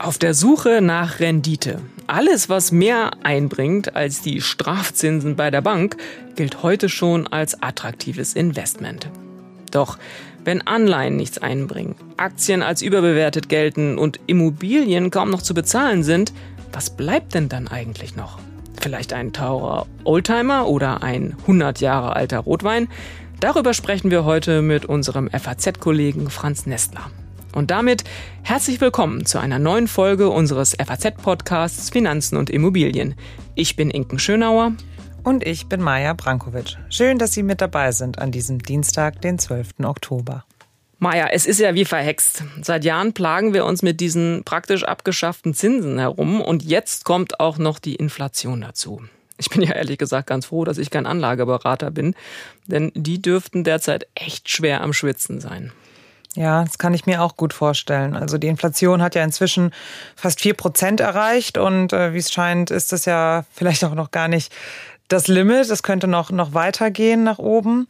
Auf der Suche nach Rendite. Alles, was mehr einbringt als die Strafzinsen bei der Bank, gilt heute schon als attraktives Investment. Doch wenn Anleihen nichts einbringen, Aktien als überbewertet gelten und Immobilien kaum noch zu bezahlen sind, was bleibt denn dann eigentlich noch? Vielleicht ein teurer Oldtimer oder ein 100 Jahre alter Rotwein? Darüber sprechen wir heute mit unserem FAZ-Kollegen Franz Nestler. Und damit herzlich willkommen zu einer neuen Folge unseres FAZ-Podcasts Finanzen und Immobilien. Ich bin Inken Schönauer. Und ich bin Maja Brankovic. Schön, dass Sie mit dabei sind an diesem Dienstag, den 12. Oktober. Maja, es ist ja wie verhext. Seit Jahren plagen wir uns mit diesen praktisch abgeschafften Zinsen herum und jetzt kommt auch noch die Inflation dazu. Ich bin ja ehrlich gesagt ganz froh, dass ich kein Anlageberater bin, denn die dürften derzeit echt schwer am Schwitzen sein. Ja, das kann ich mir auch gut vorstellen. Also die Inflation hat ja inzwischen fast vier Prozent erreicht und äh, wie es scheint, ist das ja vielleicht auch noch gar nicht das Limit. Es könnte noch, noch weitergehen nach oben.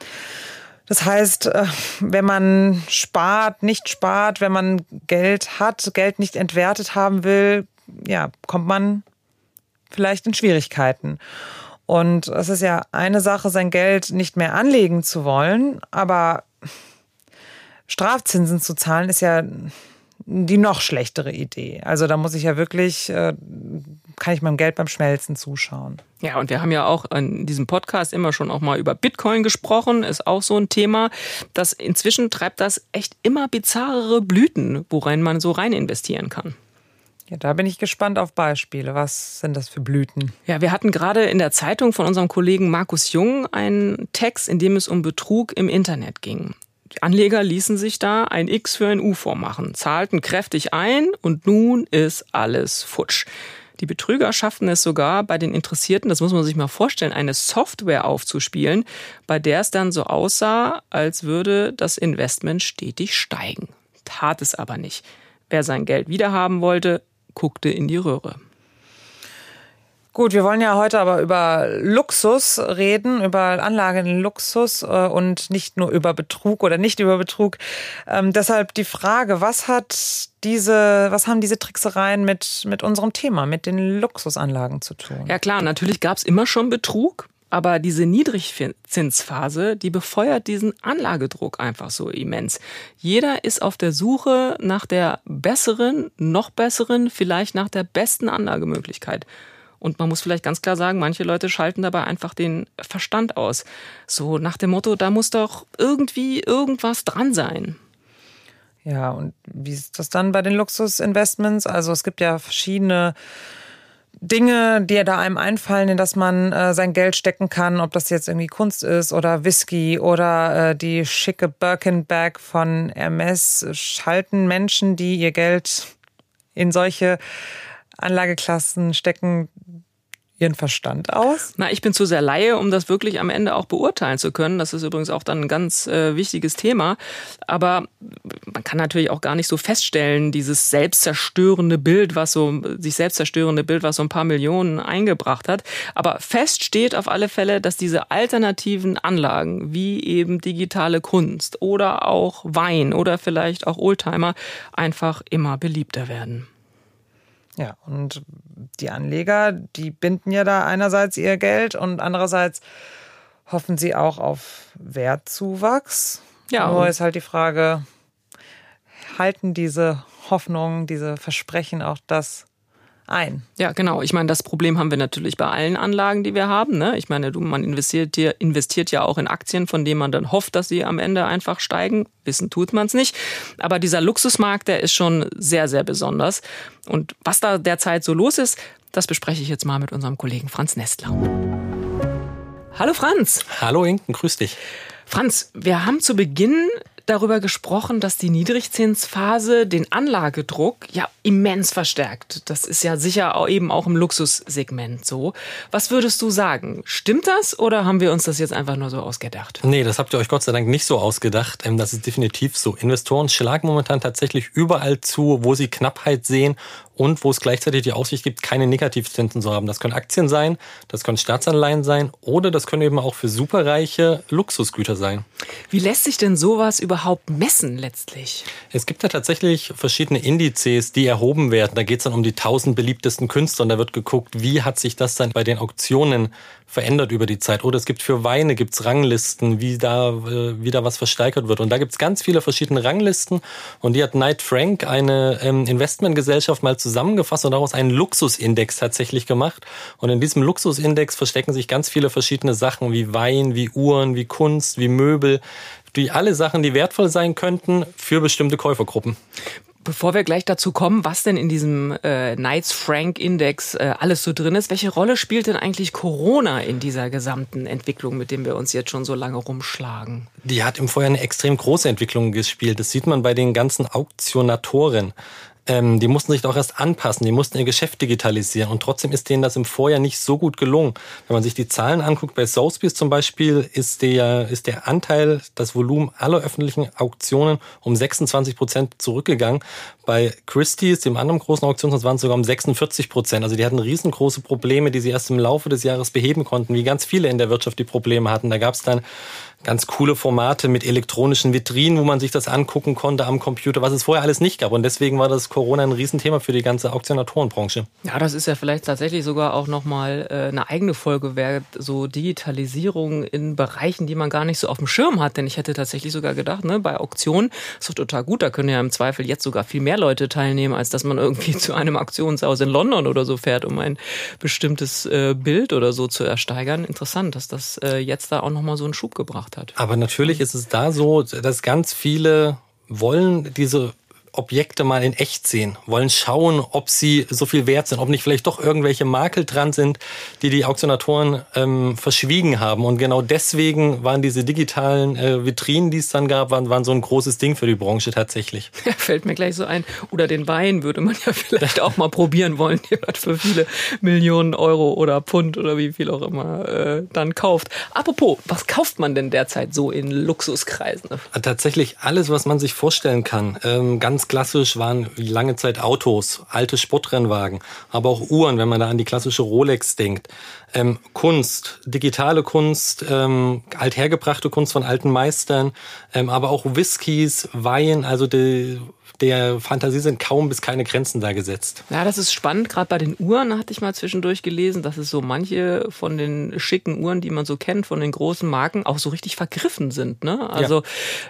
Das heißt, äh, wenn man spart, nicht spart, wenn man Geld hat, Geld nicht entwertet haben will, ja, kommt man vielleicht in Schwierigkeiten. Und es ist ja eine Sache, sein Geld nicht mehr anlegen zu wollen, aber Strafzinsen zu zahlen, ist ja die noch schlechtere Idee. Also da muss ich ja wirklich, äh, kann ich meinem Geld beim Schmelzen zuschauen. Ja, und wir haben ja auch in diesem Podcast immer schon auch mal über Bitcoin gesprochen, ist auch so ein Thema. Das inzwischen treibt das echt immer bizarrere Blüten, worein man so rein investieren kann. Ja, da bin ich gespannt auf Beispiele. Was sind das für Blüten? Ja, wir hatten gerade in der Zeitung von unserem Kollegen Markus Jung einen Text, in dem es um Betrug im Internet ging. Die Anleger ließen sich da ein X für ein U vormachen, zahlten kräftig ein und nun ist alles futsch. Die Betrüger schafften es sogar bei den Interessierten, das muss man sich mal vorstellen, eine Software aufzuspielen, bei der es dann so aussah, als würde das Investment stetig steigen. Tat es aber nicht. Wer sein Geld wiederhaben wollte, guckte in die Röhre. Gut, wir wollen ja heute aber über Luxus reden, über Anlage in Luxus äh, und nicht nur über Betrug oder nicht über Betrug. Ähm, deshalb die Frage, was hat diese, was haben diese Tricksereien mit, mit unserem Thema, mit den Luxusanlagen zu tun? Ja klar, natürlich gab es immer schon Betrug. Aber diese Niedrigzinsphase, die befeuert diesen Anlagedruck einfach so immens. Jeder ist auf der Suche nach der besseren, noch besseren, vielleicht nach der besten Anlagemöglichkeit. Und man muss vielleicht ganz klar sagen, manche Leute schalten dabei einfach den Verstand aus. So nach dem Motto, da muss doch irgendwie irgendwas dran sein. Ja, und wie ist das dann bei den Luxusinvestments? Also es gibt ja verschiedene Dinge, die da einem einfallen, in das man äh, sein Geld stecken kann, ob das jetzt irgendwie Kunst ist oder Whisky oder äh, die schicke Birkin-Bag von Hermes, schalten Menschen, die ihr Geld in solche Anlageklassen stecken ihren Verstand aus? Na, ich bin zu sehr Laie, um das wirklich am Ende auch beurteilen zu können. Das ist übrigens auch dann ein ganz äh, wichtiges Thema. Aber man kann natürlich auch gar nicht so feststellen, dieses selbstzerstörende Bild, was so, sich selbstzerstörende Bild, was so ein paar Millionen eingebracht hat. Aber fest steht auf alle Fälle, dass diese alternativen Anlagen, wie eben digitale Kunst oder auch Wein oder vielleicht auch Oldtimer, einfach immer beliebter werden. Ja, und die Anleger, die binden ja da einerseits ihr Geld und andererseits hoffen sie auch auf Wertzuwachs. Ja. Nur ist halt die Frage, halten diese Hoffnungen, diese Versprechen auch das ein. Ja, genau. Ich meine, das Problem haben wir natürlich bei allen Anlagen, die wir haben. Ne? Ich meine, man investiert, investiert ja auch in Aktien, von denen man dann hofft, dass sie am Ende einfach steigen. Wissen tut man es nicht. Aber dieser Luxusmarkt, der ist schon sehr, sehr besonders. Und was da derzeit so los ist, das bespreche ich jetzt mal mit unserem Kollegen Franz Nestler. Hallo Franz. Hallo Inken, grüß dich. Franz, wir haben zu Beginn darüber gesprochen, dass die Niedrigzinsphase den Anlagedruck ja immens verstärkt. Das ist ja sicher auch eben auch im Luxussegment so. Was würdest du sagen? Stimmt das oder haben wir uns das jetzt einfach nur so ausgedacht? Nee, das habt ihr euch Gott sei Dank nicht so ausgedacht. Ähm, das ist definitiv so. Investoren schlagen momentan tatsächlich überall zu, wo sie Knappheit sehen und wo es gleichzeitig die Aussicht gibt, keine Negativzinsen zu haben. Das können Aktien sein, das können Staatsanleihen sein oder das können eben auch für superreiche Luxusgüter sein. Wie lässt sich denn sowas überhaupt messen letztlich? Es gibt ja tatsächlich verschiedene Indizes, die erhoben werden. Da geht es dann um die tausend beliebtesten Künstler und da wird geguckt, wie hat sich das dann bei den Auktionen verändert über die Zeit. Oder es gibt für Weine gibt's Ranglisten, wie da, äh, wie da was versteigert wird. Und da gibt's ganz viele verschiedene Ranglisten. Und die hat Knight Frank, eine ähm, Investmentgesellschaft, mal zusammengefasst und daraus einen Luxusindex tatsächlich gemacht. Und in diesem Luxusindex verstecken sich ganz viele verschiedene Sachen wie Wein, wie Uhren, wie Kunst, wie Möbel, die alle Sachen, die wertvoll sein könnten für bestimmte Käufergruppen. Bevor wir gleich dazu kommen, was denn in diesem äh, Knights Frank Index äh, alles so drin ist, welche Rolle spielt denn eigentlich Corona in dieser gesamten Entwicklung, mit dem wir uns jetzt schon so lange rumschlagen? Die hat im Vorjahr eine extrem große Entwicklung gespielt. Das sieht man bei den ganzen Auktionatoren. Ähm, die mussten sich doch erst anpassen, die mussten ihr Geschäft digitalisieren und trotzdem ist denen das im Vorjahr nicht so gut gelungen. Wenn man sich die Zahlen anguckt, bei Sotheby's zum Beispiel ist der, ist der Anteil, das Volumen aller öffentlichen Auktionen um 26 Prozent zurückgegangen. Bei Christie's, dem anderen großen Auktionshaus, waren es sogar um 46 Prozent. Also die hatten riesengroße Probleme, die sie erst im Laufe des Jahres beheben konnten, wie ganz viele in der Wirtschaft die Probleme hatten. Da gab es dann ganz coole Formate mit elektronischen Vitrinen, wo man sich das angucken konnte am Computer, was es vorher alles nicht gab. Und deswegen war das Corona ein Riesenthema für die ganze Auktionatorenbranche. Ja, das ist ja vielleicht tatsächlich sogar auch nochmal äh, eine eigene Folge wert, so Digitalisierung in Bereichen, die man gar nicht so auf dem Schirm hat. Denn ich hätte tatsächlich sogar gedacht, ne, bei Auktionen ist doch total gut, da können ja im Zweifel jetzt sogar viel mehr Leute teilnehmen, als dass man irgendwie zu einem Auktionshaus in London oder so fährt, um ein bestimmtes äh, Bild oder so zu ersteigern. Interessant, dass das äh, jetzt da auch nochmal so einen Schub gebracht gemacht hat. Aber natürlich ist es da so, dass ganz viele wollen diese Objekte mal in echt sehen, wollen schauen, ob sie so viel wert sind, ob nicht vielleicht doch irgendwelche Makel dran sind, die die Auktionatoren ähm, verschwiegen haben. Und genau deswegen waren diese digitalen äh, Vitrinen, die es dann gab, waren, waren so ein großes Ding für die Branche tatsächlich. Ja, fällt mir gleich so ein. Oder den Wein würde man ja vielleicht auch mal probieren wollen, den man für viele Millionen Euro oder Pfund oder wie viel auch immer äh, dann kauft. Apropos, was kauft man denn derzeit so in Luxuskreisen? Tatsächlich alles, was man sich vorstellen kann. Ähm, ganz Ganz klassisch waren lange Zeit Autos, alte Sportrennwagen, aber auch Uhren, wenn man da an die klassische Rolex denkt. Ähm, Kunst, digitale Kunst, ähm, althergebrachte Kunst von alten Meistern, ähm, aber auch Whiskys, Wein, also die der Fantasie sind kaum bis keine Grenzen da gesetzt. Ja, das ist spannend. Gerade bei den Uhren hatte ich mal zwischendurch gelesen, dass es so manche von den schicken Uhren, die man so kennt, von den großen Marken, auch so richtig vergriffen sind. Ne? Also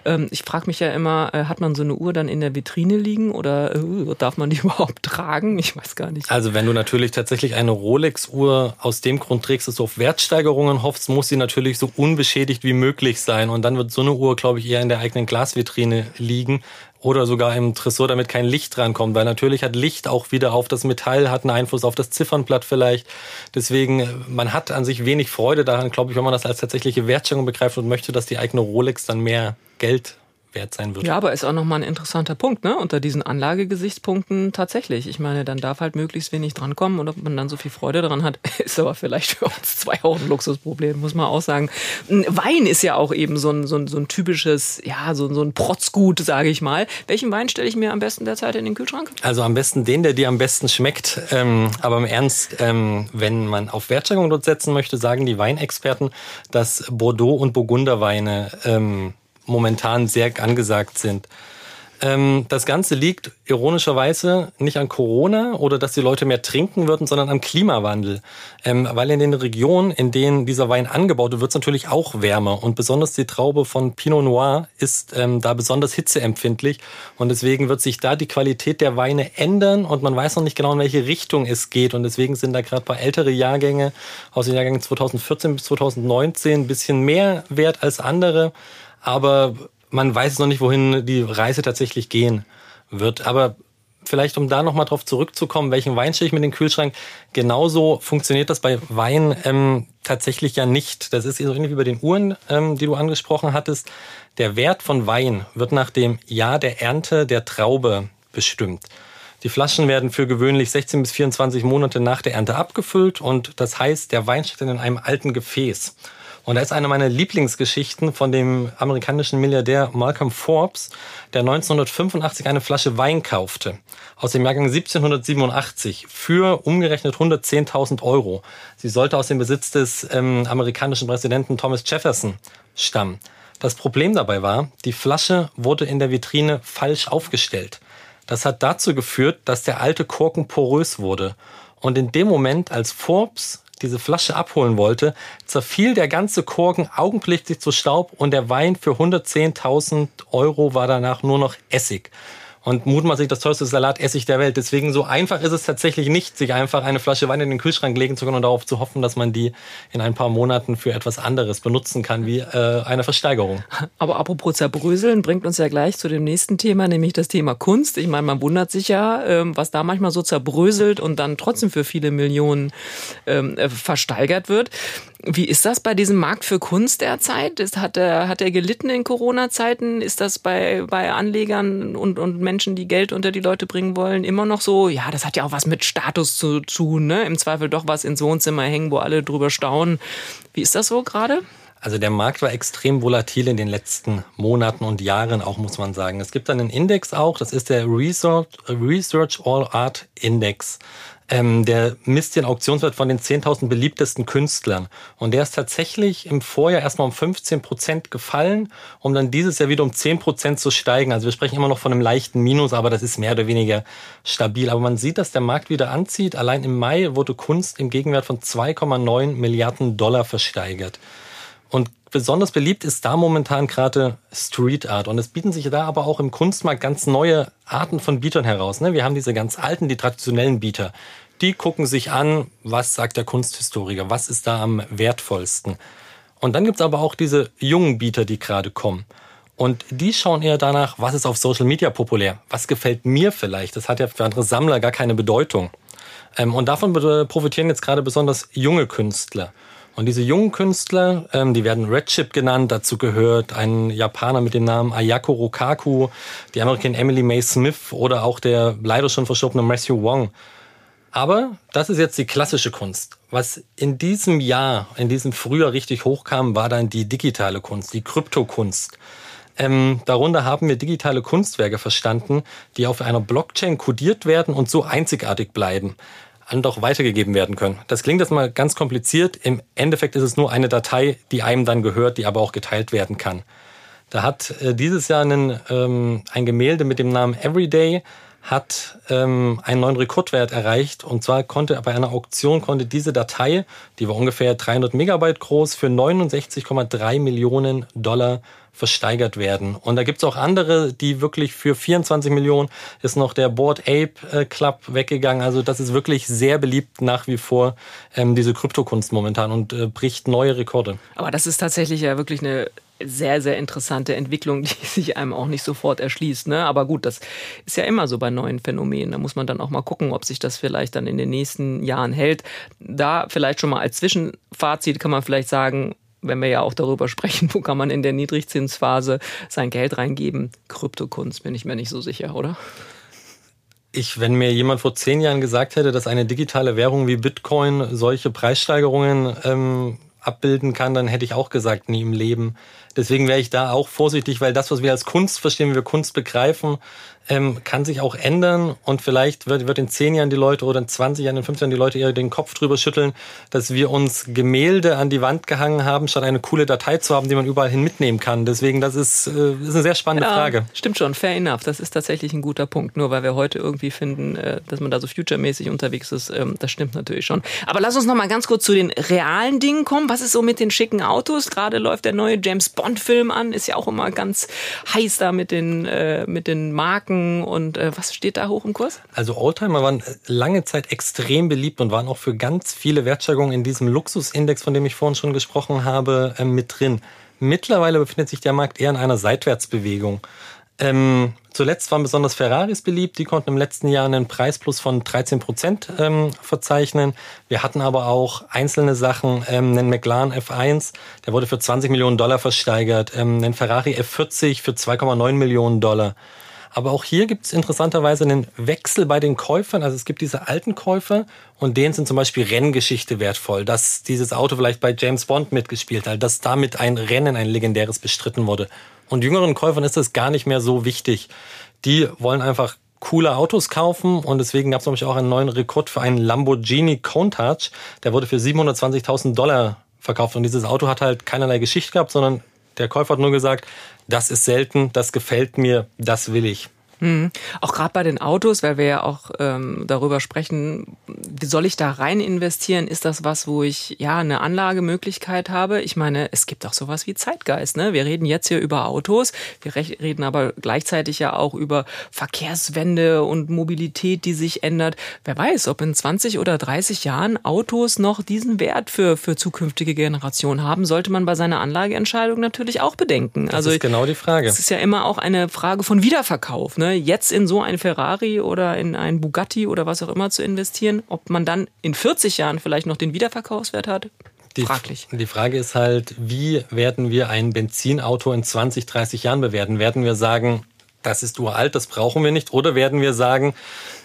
ja. ähm, ich frage mich ja immer, äh, hat man so eine Uhr dann in der Vitrine liegen oder äh, darf man die überhaupt tragen? Ich weiß gar nicht. Also wenn du natürlich tatsächlich eine Rolex-Uhr aus dem Grund trägst, dass du auf Wertsteigerungen hoffst, muss sie natürlich so unbeschädigt wie möglich sein. Und dann wird so eine Uhr, glaube ich, eher in der eigenen Glasvitrine liegen, oder sogar im Tresor, damit kein Licht drankommt, weil natürlich hat Licht auch wieder auf das Metall, hat einen Einfluss auf das Ziffernblatt vielleicht. Deswegen, man hat an sich wenig Freude daran, glaube ich, wenn man das als tatsächliche Wertschöpfung begreift und möchte, dass die eigene Rolex dann mehr Geld wert sein wird. Ja, aber ist auch nochmal ein interessanter Punkt, ne? Unter diesen Anlagegesichtspunkten tatsächlich. Ich meine, dann darf halt möglichst wenig drankommen und ob man dann so viel Freude daran hat, ist aber vielleicht für uns zwei auch ein Luxusproblem, muss man auch sagen. Wein ist ja auch eben so ein, so ein, so ein typisches, ja, so, so ein Protzgut, sage ich mal. Welchen Wein stelle ich mir am besten derzeit in den Kühlschrank? Also am besten den, der dir am besten schmeckt. Ähm, aber im Ernst, ähm, wenn man auf Wertschöpfung dort setzen möchte, sagen die Weinexperten, dass Bordeaux und Burgunderweine ähm, momentan sehr angesagt sind. Ähm, das Ganze liegt ironischerweise nicht an Corona oder dass die Leute mehr trinken würden, sondern am Klimawandel. Ähm, weil in den Regionen, in denen dieser Wein angebaut wird, wird es natürlich auch wärmer. Und besonders die Traube von Pinot Noir ist ähm, da besonders hitzeempfindlich. Und deswegen wird sich da die Qualität der Weine ändern und man weiß noch nicht genau, in welche Richtung es geht. Und deswegen sind da gerade bei ältere Jahrgänge aus den Jahrgängen 2014 bis 2019 ein bisschen mehr wert als andere aber man weiß noch nicht, wohin die Reise tatsächlich gehen wird. Aber vielleicht, um da nochmal drauf zurückzukommen, welchen Wein stelle ich mit den Kühlschrank? Genauso funktioniert das bei Wein ähm, tatsächlich ja nicht. Das ist so ähnlich wie bei den Uhren, ähm, die du angesprochen hattest. Der Wert von Wein wird nach dem Jahr der Ernte der Traube bestimmt. Die Flaschen werden für gewöhnlich 16 bis 24 Monate nach der Ernte abgefüllt und das heißt, der Wein steht in einem alten Gefäß. Und da ist eine meiner Lieblingsgeschichten von dem amerikanischen Milliardär Malcolm Forbes, der 1985 eine Flasche Wein kaufte aus dem Jahrgang 1787 für umgerechnet 110.000 Euro. Sie sollte aus dem Besitz des ähm, amerikanischen Präsidenten Thomas Jefferson stammen. Das Problem dabei war, die Flasche wurde in der Vitrine falsch aufgestellt. Das hat dazu geführt, dass der alte Korken porös wurde. Und in dem Moment, als Forbes diese Flasche abholen wollte, zerfiel der ganze Korken augenblicklich zu Staub und der Wein für 110.000 Euro war danach nur noch Essig und mutmaßlich das teuerste Salatessig der Welt. Deswegen so einfach ist es tatsächlich nicht, sich einfach eine Flasche Wein in den Kühlschrank legen zu können und darauf zu hoffen, dass man die in ein paar Monaten für etwas anderes benutzen kann, wie äh, eine Versteigerung. Aber apropos zerbröseln, bringt uns ja gleich zu dem nächsten Thema, nämlich das Thema Kunst. Ich meine, man wundert sich ja, ähm, was da manchmal so zerbröselt und dann trotzdem für viele Millionen ähm, äh, versteigert wird. Wie ist das bei diesem Markt für Kunst derzeit? Ist, hat, er, hat er gelitten in Corona-Zeiten? Ist das bei, bei Anlegern und, und Menschen, die Geld unter die Leute bringen wollen, immer noch so? Ja, das hat ja auch was mit Status zu tun, ne? Im Zweifel doch was ins Wohnzimmer hängen, wo alle drüber staunen. Wie ist das so gerade? Also der Markt war extrem volatil in den letzten Monaten und Jahren auch, muss man sagen. Es gibt einen Index auch, das ist der Research, Research All Art Index. Ähm, der misst den Auktionswert von den 10.000 beliebtesten Künstlern. Und der ist tatsächlich im Vorjahr erstmal um 15 Prozent gefallen, um dann dieses Jahr wieder um 10 Prozent zu steigen. Also wir sprechen immer noch von einem leichten Minus, aber das ist mehr oder weniger stabil. Aber man sieht, dass der Markt wieder anzieht. Allein im Mai wurde Kunst im Gegenwert von 2,9 Milliarden Dollar versteigert. Und besonders beliebt ist da momentan gerade Street Art. Und es bieten sich da aber auch im Kunstmarkt ganz neue Arten von Bietern heraus. Ne? Wir haben diese ganz alten, die traditionellen Bieter die gucken sich an, was sagt der Kunsthistoriker, was ist da am wertvollsten. Und dann gibt's aber auch diese jungen Bieter, die gerade kommen. Und die schauen eher danach, was ist auf Social Media populär, was gefällt mir vielleicht. Das hat ja für andere Sammler gar keine Bedeutung. Ähm, und davon profitieren jetzt gerade besonders junge Künstler. Und diese jungen Künstler, ähm, die werden Redchip genannt. Dazu gehört ein Japaner mit dem Namen Ayako Rokaku, die Amerikanerin Emily May Smith oder auch der leider schon verstorbene Matthew Wong. Aber das ist jetzt die klassische Kunst. Was in diesem Jahr, in diesem Frühjahr richtig hochkam, war dann die digitale Kunst, die Kryptokunst. Ähm, darunter haben wir digitale Kunstwerke verstanden, die auf einer Blockchain kodiert werden und so einzigartig bleiben und auch weitergegeben werden können. Das klingt jetzt mal ganz kompliziert. Im Endeffekt ist es nur eine Datei, die einem dann gehört, die aber auch geteilt werden kann. Da hat äh, dieses Jahr einen, ähm, ein Gemälde mit dem Namen Everyday hat ähm, einen neuen Rekordwert erreicht. Und zwar konnte bei einer Auktion konnte diese Datei, die war ungefähr 300 Megabyte groß, für 69,3 Millionen Dollar versteigert werden. Und da gibt's auch andere, die wirklich für 24 Millionen ist noch der Board Ape äh, Club weggegangen. Also das ist wirklich sehr beliebt nach wie vor, ähm, diese Kryptokunst momentan und äh, bricht neue Rekorde. Aber das ist tatsächlich ja wirklich eine sehr, sehr interessante Entwicklung, die sich einem auch nicht sofort erschließt. Ne? Aber gut, das ist ja immer so bei neuen Phänomenen. Da muss man dann auch mal gucken, ob sich das vielleicht dann in den nächsten Jahren hält. Da vielleicht schon mal als Zwischenfazit kann man vielleicht sagen, wenn wir ja auch darüber sprechen, wo kann man in der Niedrigzinsphase sein Geld reingeben? Kryptokunst bin ich mir nicht so sicher, oder? Ich, wenn mir jemand vor zehn Jahren gesagt hätte, dass eine digitale Währung wie Bitcoin solche Preissteigerungen ähm, abbilden kann, dann hätte ich auch gesagt, nie im Leben. Deswegen wäre ich da auch vorsichtig, weil das, was wir als Kunst verstehen, wie wir Kunst begreifen, ähm, kann sich auch ändern und vielleicht wird, wird in zehn Jahren die Leute oder in 20 Jahren, in 15 Jahren die Leute eher den Kopf drüber schütteln, dass wir uns Gemälde an die Wand gehangen haben, statt eine coole Datei zu haben, die man überall hin mitnehmen kann. Deswegen, das ist, äh, ist eine sehr spannende ja, Frage. Stimmt schon, fair enough. Das ist tatsächlich ein guter Punkt. Nur weil wir heute irgendwie finden, äh, dass man da so future-mäßig unterwegs ist, ähm, das stimmt natürlich schon. Aber lass uns noch mal ganz kurz zu den realen Dingen kommen. Was ist so mit den schicken Autos? Gerade läuft der neue James Bond-Film an, ist ja auch immer ganz heiß da mit den, äh, mit den Marken und äh, was steht da hoch im Kurs? Also Oldtimer waren lange Zeit extrem beliebt und waren auch für ganz viele Wertsteigerungen in diesem Luxusindex, von dem ich vorhin schon gesprochen habe, äh, mit drin. Mittlerweile befindet sich der Markt eher in einer Seitwärtsbewegung. Ähm, zuletzt waren besonders Ferraris beliebt. Die konnten im letzten Jahr einen Preisplus von 13 Prozent ähm, verzeichnen. Wir hatten aber auch einzelne Sachen, ähm, einen McLaren F1, der wurde für 20 Millionen Dollar versteigert, ähm, einen Ferrari F40 für 2,9 Millionen Dollar. Aber auch hier gibt es interessanterweise einen Wechsel bei den Käufern. Also es gibt diese alten Käufer und denen sind zum Beispiel Renngeschichte wertvoll, dass dieses Auto vielleicht bei James Bond mitgespielt hat, dass damit ein Rennen, ein legendäres bestritten wurde. Und jüngeren Käufern ist das gar nicht mehr so wichtig. Die wollen einfach coole Autos kaufen und deswegen gab es nämlich auch einen neuen Rekord für einen Lamborghini Countach. Der wurde für 720.000 Dollar verkauft und dieses Auto hat halt keinerlei Geschichte gehabt, sondern der Käufer hat nur gesagt, das ist selten, das gefällt mir, das will ich. Mhm. Auch gerade bei den Autos, weil wir ja auch ähm, darüber sprechen, wie soll ich da rein investieren? Ist das was, wo ich ja eine Anlagemöglichkeit habe? Ich meine, es gibt auch sowas wie Zeitgeist. Ne? Wir reden jetzt hier über Autos, wir reden aber gleichzeitig ja auch über Verkehrswende und Mobilität, die sich ändert. Wer weiß, ob in 20 oder 30 Jahren Autos noch diesen Wert für, für zukünftige Generationen haben, sollte man bei seiner Anlageentscheidung natürlich auch bedenken. Das also ist genau die Frage. Es ist ja immer auch eine Frage von Wiederverkauf. Ne? Jetzt in so ein Ferrari oder in ein Bugatti oder was auch immer zu investieren, ob man dann in 40 Jahren vielleicht noch den Wiederverkaufswert hat, die, fraglich. Die Frage ist halt, wie werden wir ein Benzinauto in 20, 30 Jahren bewerten? Werden wir sagen, das ist uralt, das brauchen wir nicht? Oder werden wir sagen,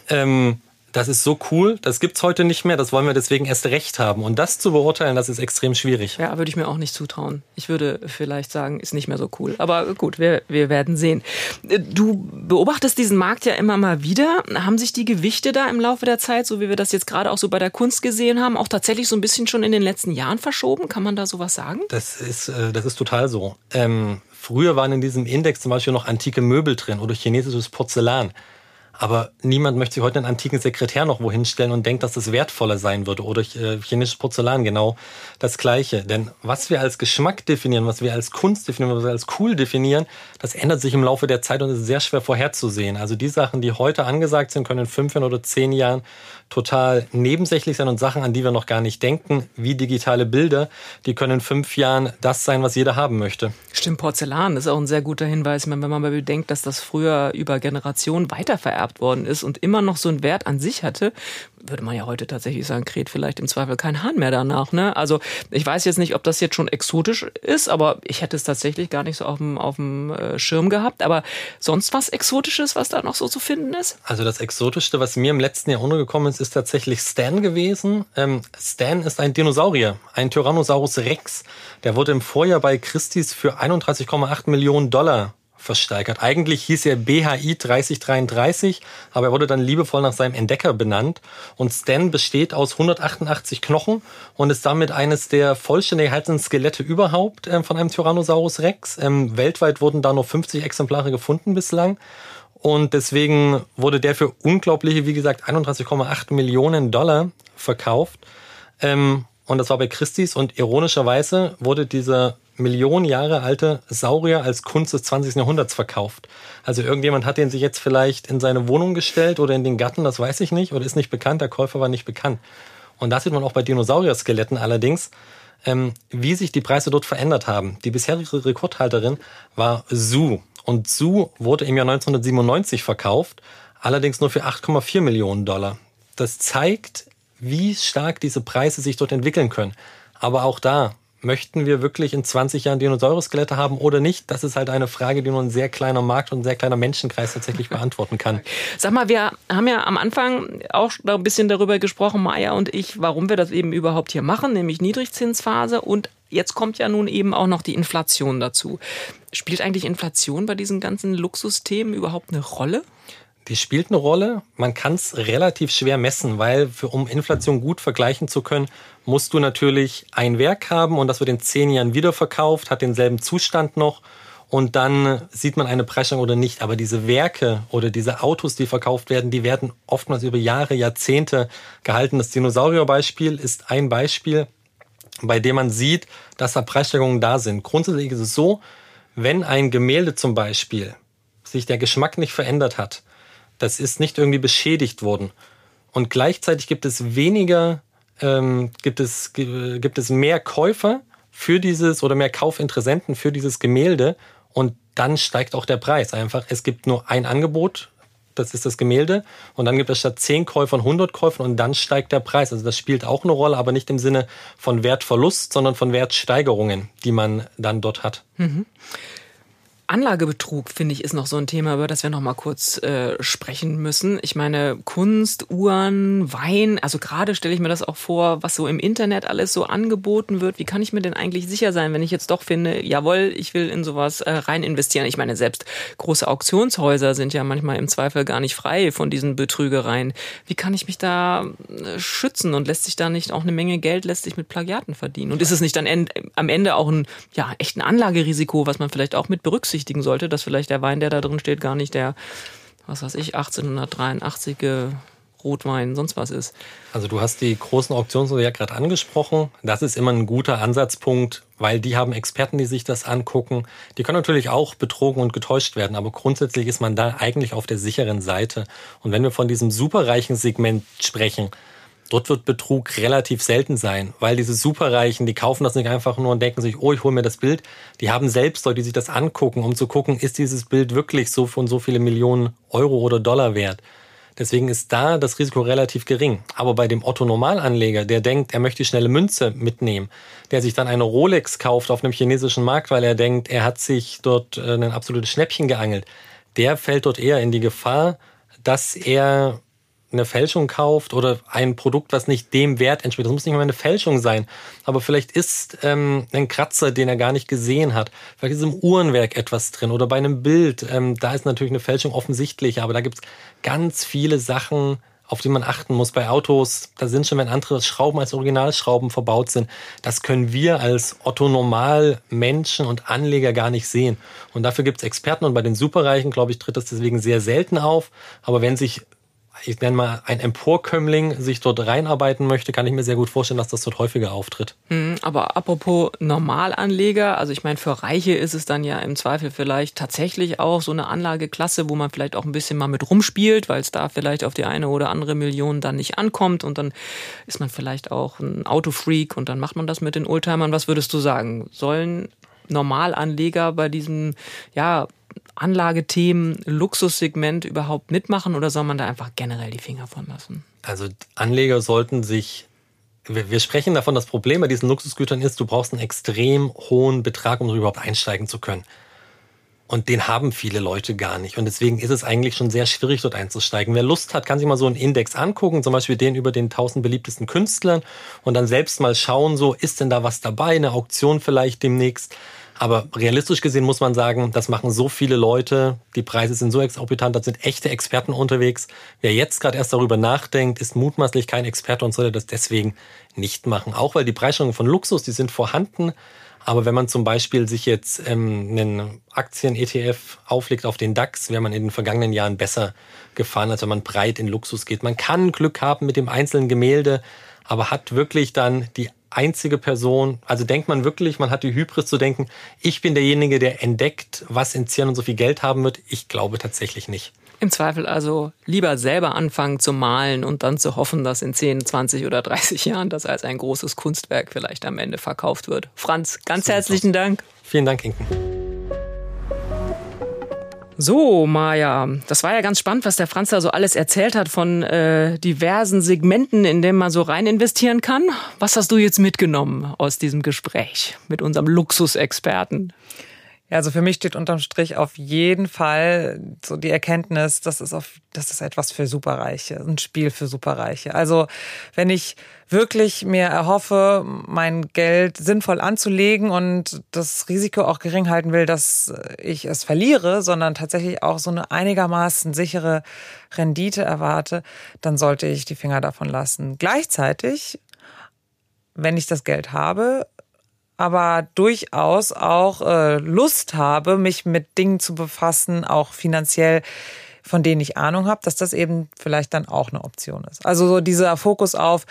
ähm, das ist so cool, das gibt's heute nicht mehr, das wollen wir deswegen erst recht haben. Und das zu beurteilen, das ist extrem schwierig. Ja, würde ich mir auch nicht zutrauen. Ich würde vielleicht sagen, ist nicht mehr so cool. Aber gut, wir, wir werden sehen. Du beobachtest diesen Markt ja immer mal wieder. Haben sich die Gewichte da im Laufe der Zeit, so wie wir das jetzt gerade auch so bei der Kunst gesehen haben, auch tatsächlich so ein bisschen schon in den letzten Jahren verschoben? Kann man da sowas sagen? Das ist, äh, das ist total so. Ähm, früher waren in diesem Index zum Beispiel noch antike Möbel drin oder chinesisches Porzellan. Aber niemand möchte sich heute einen antiken Sekretär noch wohin stellen und denkt, dass das wertvoller sein würde. Oder äh, chinesisches Porzellan, genau das Gleiche. Denn was wir als Geschmack definieren, was wir als Kunst definieren, was wir als cool definieren, das ändert sich im Laufe der Zeit und ist sehr schwer vorherzusehen. Also die Sachen, die heute angesagt sind, können in fünf oder zehn Jahren total nebensächlich sein und Sachen, an die wir noch gar nicht denken, wie digitale Bilder, die können in fünf Jahren das sein, was jeder haben möchte. Stimmt, Porzellan ist auch ein sehr guter Hinweis, wenn man mal bedenkt, dass das früher über Generationen weitervererbt worden ist und immer noch so einen Wert an sich hatte, würde man ja heute tatsächlich sagen, kräht vielleicht im Zweifel kein Hahn mehr danach. Ne? Also ich weiß jetzt nicht, ob das jetzt schon exotisch ist, aber ich hätte es tatsächlich gar nicht so auf dem, auf dem äh, Schirm gehabt. Aber sonst was Exotisches, was da noch so zu finden ist? Also das Exotischste, was mir im letzten Jahr untergekommen ist, ist tatsächlich Stan gewesen. Ähm, Stan ist ein Dinosaurier, ein Tyrannosaurus Rex. Der wurde im Vorjahr bei Christie's für 31,8 Millionen Dollar versteigert. Eigentlich hieß er BHI 3033, aber er wurde dann liebevoll nach seinem Entdecker benannt. Und Stan besteht aus 188 Knochen und ist damit eines der vollständig erhaltenen Skelette überhaupt äh, von einem Tyrannosaurus Rex. Ähm, weltweit wurden da nur 50 Exemplare gefunden bislang. Und deswegen wurde der für unglaubliche, wie gesagt, 31,8 Millionen Dollar verkauft. Ähm, und das war bei Christie's. Und ironischerweise wurde dieser Millionen Jahre alte Saurier als Kunst des 20. Jahrhunderts verkauft. Also irgendjemand hat den sich jetzt vielleicht in seine Wohnung gestellt oder in den Garten, das weiß ich nicht, oder ist nicht bekannt, der Käufer war nicht bekannt. Und das sieht man auch bei Dinosaurier-Skeletten allerdings, ähm, wie sich die Preise dort verändert haben. Die bisherige Rekordhalterin war Zoo. Und Zoo wurde im Jahr 1997 verkauft, allerdings nur für 8,4 Millionen Dollar. Das zeigt, wie stark diese Preise sich dort entwickeln können. Aber auch da, möchten wir wirklich in 20 Jahren Dinosaurier-Skelette haben oder nicht? Das ist halt eine Frage, die nur ein sehr kleiner Markt und ein sehr kleiner Menschenkreis tatsächlich beantworten kann. Sag mal, wir haben ja am Anfang auch ein bisschen darüber gesprochen, Maya und ich, warum wir das eben überhaupt hier machen, nämlich Niedrigzinsphase und jetzt kommt ja nun eben auch noch die Inflation dazu. Spielt eigentlich Inflation bei diesen ganzen Luxusthemen überhaupt eine Rolle? Die spielt eine Rolle. Man kann es relativ schwer messen, weil für, um Inflation gut vergleichen zu können, musst du natürlich ein Werk haben und das wird in zehn Jahren wiederverkauft, hat denselben Zustand noch und dann sieht man eine Preissteigerung oder nicht. Aber diese Werke oder diese Autos, die verkauft werden, die werden oftmals über Jahre, Jahrzehnte gehalten. Das Dinosaurierbeispiel ist ein Beispiel, bei dem man sieht, dass da Preissteigerungen da sind. Grundsätzlich ist es so, wenn ein Gemälde zum Beispiel sich der Geschmack nicht verändert hat, das ist nicht irgendwie beschädigt worden. Und gleichzeitig gibt es weniger, ähm, gibt, es, gibt es mehr Käufer für dieses oder mehr Kaufinteressenten für dieses Gemälde und dann steigt auch der Preis einfach. Es gibt nur ein Angebot, das ist das Gemälde und dann gibt es statt 10 Käufern 100 Käufern und dann steigt der Preis. Also das spielt auch eine Rolle, aber nicht im Sinne von Wertverlust, sondern von Wertsteigerungen, die man dann dort hat. Mhm. Anlagebetrug, finde ich, ist noch so ein Thema, über das wir noch mal kurz äh, sprechen müssen. Ich meine, Kunst, Uhren, Wein, also gerade stelle ich mir das auch vor, was so im Internet alles so angeboten wird. Wie kann ich mir denn eigentlich sicher sein, wenn ich jetzt doch finde, jawohl, ich will in sowas äh, rein investieren? Ich meine, selbst große Auktionshäuser sind ja manchmal im Zweifel gar nicht frei von diesen Betrügereien. Wie kann ich mich da äh, schützen und lässt sich da nicht auch eine Menge Geld lässt sich mit Plagiaten verdienen? Und ist es nicht dann am Ende auch ein, ja, echt ein Anlagerisiko, was man vielleicht auch mit berücksichtigt? Berücksichtigen sollte, dass vielleicht der Wein, der da drin steht, gar nicht der, was weiß ich, 1883 Rotwein, sonst was ist. Also du hast die großen Auktionshäuser ja gerade angesprochen. Das ist immer ein guter Ansatzpunkt, weil die haben Experten, die sich das angucken. Die können natürlich auch betrogen und getäuscht werden, aber grundsätzlich ist man da eigentlich auf der sicheren Seite. Und wenn wir von diesem superreichen Segment sprechen, Dort wird Betrug relativ selten sein, weil diese Superreichen, die kaufen das nicht einfach nur und denken sich, oh, ich hole mir das Bild. Die haben selbst Leute, die sich das angucken, um zu gucken, ist dieses Bild wirklich so von so viele Millionen Euro oder Dollar wert. Deswegen ist da das Risiko relativ gering. Aber bei dem Otto-Normalanleger, der denkt, er möchte schnelle Münze mitnehmen, der sich dann eine Rolex kauft auf einem chinesischen Markt, weil er denkt, er hat sich dort äh, ein absolutes Schnäppchen geangelt, der fällt dort eher in die Gefahr, dass er eine Fälschung kauft oder ein Produkt, was nicht dem Wert entspricht. Das muss nicht mal eine Fälschung sein, aber vielleicht ist ähm, ein Kratzer, den er gar nicht gesehen hat. Vielleicht ist im Uhrenwerk etwas drin oder bei einem Bild. Ähm, da ist natürlich eine Fälschung offensichtlich, aber da gibt es ganz viele Sachen, auf die man achten muss. Bei Autos, da sind schon, wenn andere Schrauben als Originalschrauben verbaut sind, das können wir als Otto-Normal-Menschen und Anleger gar nicht sehen. Und dafür gibt es Experten und bei den Superreichen, glaube ich, tritt das deswegen sehr selten auf. Aber wenn sich ich nenne mal, ein Emporkömmling sich dort reinarbeiten möchte, kann ich mir sehr gut vorstellen, dass das dort häufiger auftritt. Hm, aber apropos Normalanleger, also ich meine, für Reiche ist es dann ja im Zweifel vielleicht tatsächlich auch so eine Anlageklasse, wo man vielleicht auch ein bisschen mal mit rumspielt, weil es da vielleicht auf die eine oder andere Million dann nicht ankommt und dann ist man vielleicht auch ein Autofreak und dann macht man das mit den Oldtimern. Was würdest du sagen? Sollen Normalanleger bei diesem, ja, Anlagethemen, Luxussegment überhaupt mitmachen oder soll man da einfach generell die Finger von lassen? Also Anleger sollten sich wir sprechen davon, das Problem bei diesen Luxusgütern ist, du brauchst einen extrem hohen Betrag, um überhaupt einsteigen zu können. Und den haben viele Leute gar nicht. Und deswegen ist es eigentlich schon sehr schwierig, dort einzusteigen. Wer Lust hat, kann sich mal so einen Index angucken, zum Beispiel den über den 1000 beliebtesten Künstlern und dann selbst mal schauen, so ist denn da was dabei, eine Auktion vielleicht demnächst. Aber realistisch gesehen muss man sagen, das machen so viele Leute, die Preise sind so exorbitant, da sind echte Experten unterwegs. Wer jetzt gerade erst darüber nachdenkt, ist mutmaßlich kein Experte und sollte das deswegen nicht machen. Auch weil die Preisstellungen von Luxus, die sind vorhanden. Aber wenn man zum Beispiel sich jetzt ähm, einen Aktien-ETF auflegt auf den DAX, wäre man in den vergangenen Jahren besser gefahren, als wenn man breit in Luxus geht. Man kann Glück haben mit dem einzelnen Gemälde, aber hat wirklich dann die einzige Person, also denkt man wirklich, man hat die Hybris zu denken, ich bin derjenige, der entdeckt, was in Zirn und so viel Geld haben wird? Ich glaube tatsächlich nicht. Im Zweifel also lieber selber anfangen zu malen und dann zu hoffen, dass in 10, 20 oder 30 Jahren das als ein großes Kunstwerk vielleicht am Ende verkauft wird. Franz, ganz herzlichen Dank. Vielen Dank, Inken. So, Maja, das war ja ganz spannend, was der Franz da so alles erzählt hat von äh, diversen Segmenten, in denen man so rein investieren kann. Was hast du jetzt mitgenommen aus diesem Gespräch mit unserem Luxusexperten? Ja, also für mich steht unterm Strich auf jeden Fall so die Erkenntnis, das ist auf, das ist etwas für Superreiche, ein Spiel für Superreiche. Also wenn ich wirklich mir erhoffe, mein Geld sinnvoll anzulegen und das Risiko auch gering halten will, dass ich es verliere, sondern tatsächlich auch so eine einigermaßen sichere Rendite erwarte, dann sollte ich die Finger davon lassen. Gleichzeitig wenn ich das Geld habe, aber durchaus auch äh, Lust habe, mich mit Dingen zu befassen, auch finanziell, von denen ich Ahnung habe, dass das eben vielleicht dann auch eine Option ist. Also so dieser Fokus auf,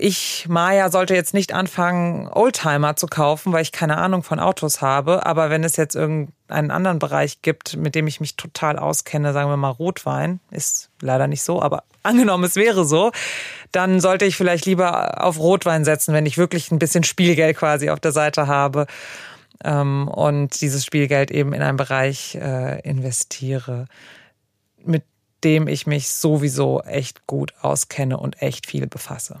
ich, Maya, sollte jetzt nicht anfangen, Oldtimer zu kaufen, weil ich keine Ahnung von Autos habe. Aber wenn es jetzt irgendeinen anderen Bereich gibt, mit dem ich mich total auskenne, sagen wir mal Rotwein, ist leider nicht so, aber angenommen, es wäre so, dann sollte ich vielleicht lieber auf Rotwein setzen, wenn ich wirklich ein bisschen Spielgeld quasi auf der Seite habe ähm, und dieses Spielgeld eben in einen Bereich äh, investiere, mit dem ich mich sowieso echt gut auskenne und echt viel befasse.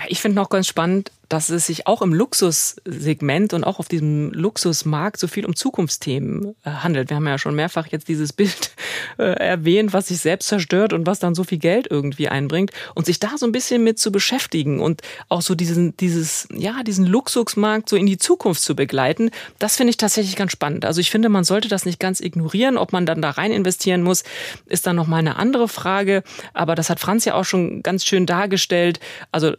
Ja, ich finde noch ganz spannend, dass es sich auch im Luxussegment und auch auf diesem Luxusmarkt so viel um Zukunftsthemen äh, handelt. Wir haben ja schon mehrfach jetzt dieses Bild äh, erwähnt, was sich selbst zerstört und was dann so viel Geld irgendwie einbringt und sich da so ein bisschen mit zu beschäftigen und auch so diesen dieses ja, diesen Luxusmarkt so in die Zukunft zu begleiten, das finde ich tatsächlich ganz spannend. Also ich finde, man sollte das nicht ganz ignorieren, ob man dann da rein investieren muss, ist dann noch mal eine andere Frage, aber das hat Franz ja auch schon ganz schön dargestellt, also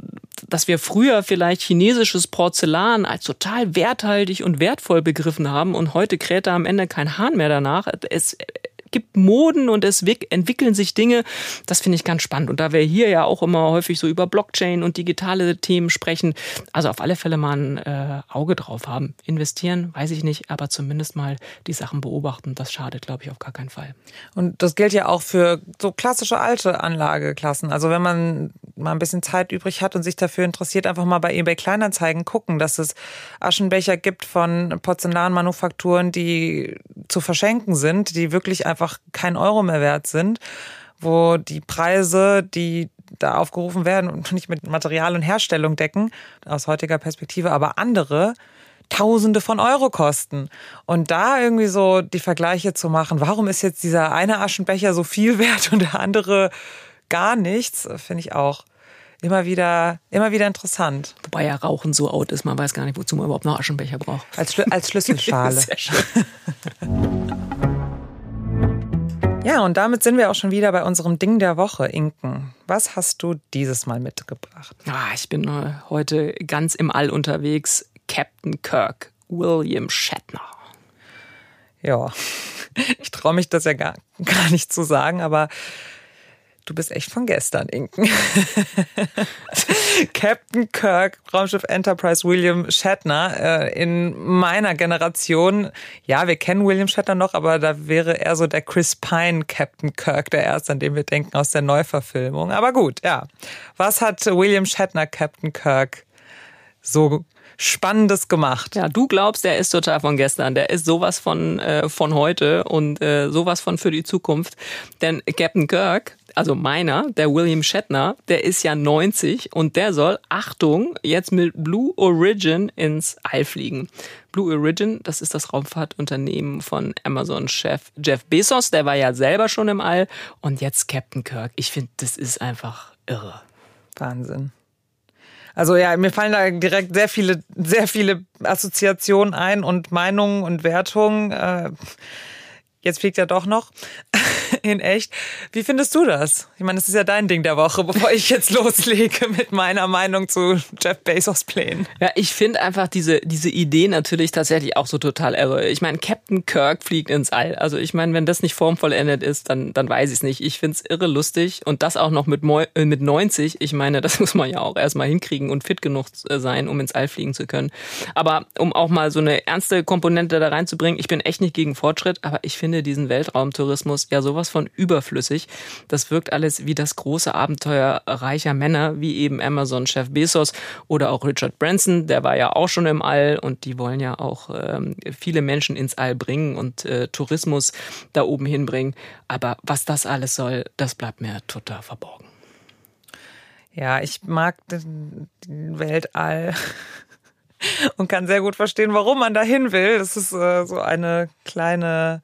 dass wir früher vielleicht chinesisches Porzellan als total werthaltig und wertvoll begriffen haben und heute kräht da am Ende kein Hahn mehr danach. Es gibt Moden und es entwickeln sich Dinge. Das finde ich ganz spannend. Und da wir hier ja auch immer häufig so über Blockchain und digitale Themen sprechen, also auf alle Fälle mal ein äh, Auge drauf haben. Investieren, weiß ich nicht, aber zumindest mal die Sachen beobachten, das schadet, glaube ich, auf gar keinen Fall. Und das gilt ja auch für so klassische alte Anlageklassen. Also wenn man mal ein bisschen Zeit übrig hat und sich dafür interessiert, einfach mal bei eBay Kleinanzeigen gucken, dass es Aschenbecher gibt von Porzellanmanufakturen, die zu verschenken sind, die wirklich einfach kein Euro mehr wert sind, wo die Preise, die da aufgerufen werden und nicht mit Material und Herstellung decken, aus heutiger Perspektive, aber andere Tausende von Euro kosten. Und da irgendwie so die Vergleiche zu machen, warum ist jetzt dieser eine Aschenbecher so viel wert und der andere gar nichts, finde ich auch immer wieder, immer wieder interessant. Wobei ja Rauchen so out ist, man weiß gar nicht, wozu man überhaupt noch Aschenbecher braucht. Als, Schl als Schlüsselschale. Sehr schön. Ja, und damit sind wir auch schon wieder bei unserem Ding der Woche, Inken. Was hast du dieses Mal mitgebracht? Ah, ich bin äh, heute ganz im All unterwegs. Captain Kirk, William Shatner. Ja, ich traue mich das ja gar, gar nicht zu sagen, aber Du bist echt von gestern, Inken. Captain Kirk, Raumschiff Enterprise William Shatner. Äh, in meiner Generation, ja, wir kennen William Shatner noch, aber da wäre er so der Chris Pine Captain Kirk, der erste, an den wir denken aus der Neuverfilmung. Aber gut, ja. Was hat William Shatner Captain Kirk so Spannendes gemacht. Ja, du glaubst, der ist total von gestern. Der ist sowas von, äh, von heute und äh, sowas von für die Zukunft. Denn Captain Kirk, also meiner, der William Shatner, der ist ja 90 und der soll, Achtung, jetzt mit Blue Origin ins All fliegen. Blue Origin, das ist das Raumfahrtunternehmen von Amazon-Chef Jeff Bezos, der war ja selber schon im All und jetzt Captain Kirk. Ich finde, das ist einfach irre. Wahnsinn. Also ja, mir fallen da direkt sehr viele, sehr viele Assoziationen ein und Meinungen und Wertungen. Äh, jetzt fliegt er doch noch. in echt. Wie findest du das? Ich meine, das ist ja dein Ding der Woche, bevor ich jetzt loslege mit meiner Meinung zu Jeff Bezos Plänen. Ja, ich finde einfach diese, diese Idee natürlich tatsächlich auch so total irre. Ich meine, Captain Kirk fliegt ins All. Also ich meine, wenn das nicht formvollendet ist, dann, dann weiß ich es nicht. Ich finde es irre lustig und das auch noch mit, äh, mit 90. Ich meine, das muss man ja auch erstmal hinkriegen und fit genug äh, sein, um ins All fliegen zu können. Aber um auch mal so eine ernste Komponente da reinzubringen, ich bin echt nicht gegen Fortschritt, aber ich finde diesen Weltraumtourismus ja sowas von überflüssig. Das wirkt alles wie das große Abenteuer reicher Männer, wie eben Amazon-Chef Bezos oder auch Richard Branson, der war ja auch schon im All und die wollen ja auch ähm, viele Menschen ins All bringen und äh, Tourismus da oben hinbringen. Aber was das alles soll, das bleibt mir total verborgen. Ja, ich mag den Weltall und kann sehr gut verstehen, warum man dahin will. Das ist äh, so eine kleine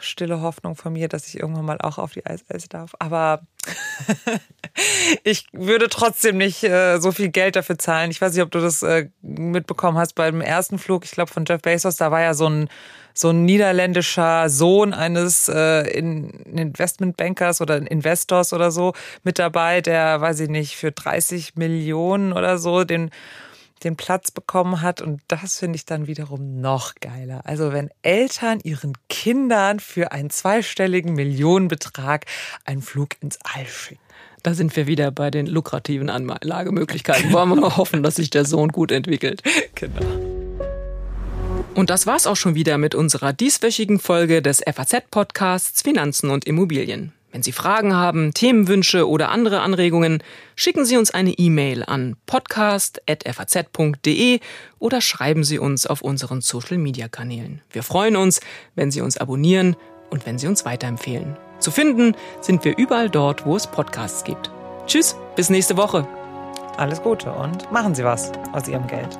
stille Hoffnung von mir, dass ich irgendwann mal auch auf die Eis darf. Aber ich würde trotzdem nicht äh, so viel Geld dafür zahlen. Ich weiß nicht, ob du das äh, mitbekommen hast beim ersten Flug. Ich glaube von Jeff Bezos, da war ja so ein so ein niederländischer Sohn eines äh, Investmentbankers oder Investors oder so mit dabei, der, weiß ich nicht, für 30 Millionen oder so den den Platz bekommen hat. Und das finde ich dann wiederum noch geiler. Also wenn Eltern ihren Kindern für einen zweistelligen Millionenbetrag einen Flug ins All schicken. Da sind wir wieder bei den lukrativen Anlagemöglichkeiten. Wollen wir mal hoffen, dass sich der Sohn gut entwickelt. Genau. Und das war's auch schon wieder mit unserer dieswöchigen Folge des FAZ-Podcasts Finanzen und Immobilien. Wenn Sie Fragen haben, Themenwünsche oder andere Anregungen, schicken Sie uns eine E-Mail an podcast.faz.de oder schreiben Sie uns auf unseren Social-Media-Kanälen. Wir freuen uns, wenn Sie uns abonnieren und wenn Sie uns weiterempfehlen. Zu finden sind wir überall dort, wo es Podcasts gibt. Tschüss, bis nächste Woche. alles Gute und machen Sie was aus Ihrem Geld.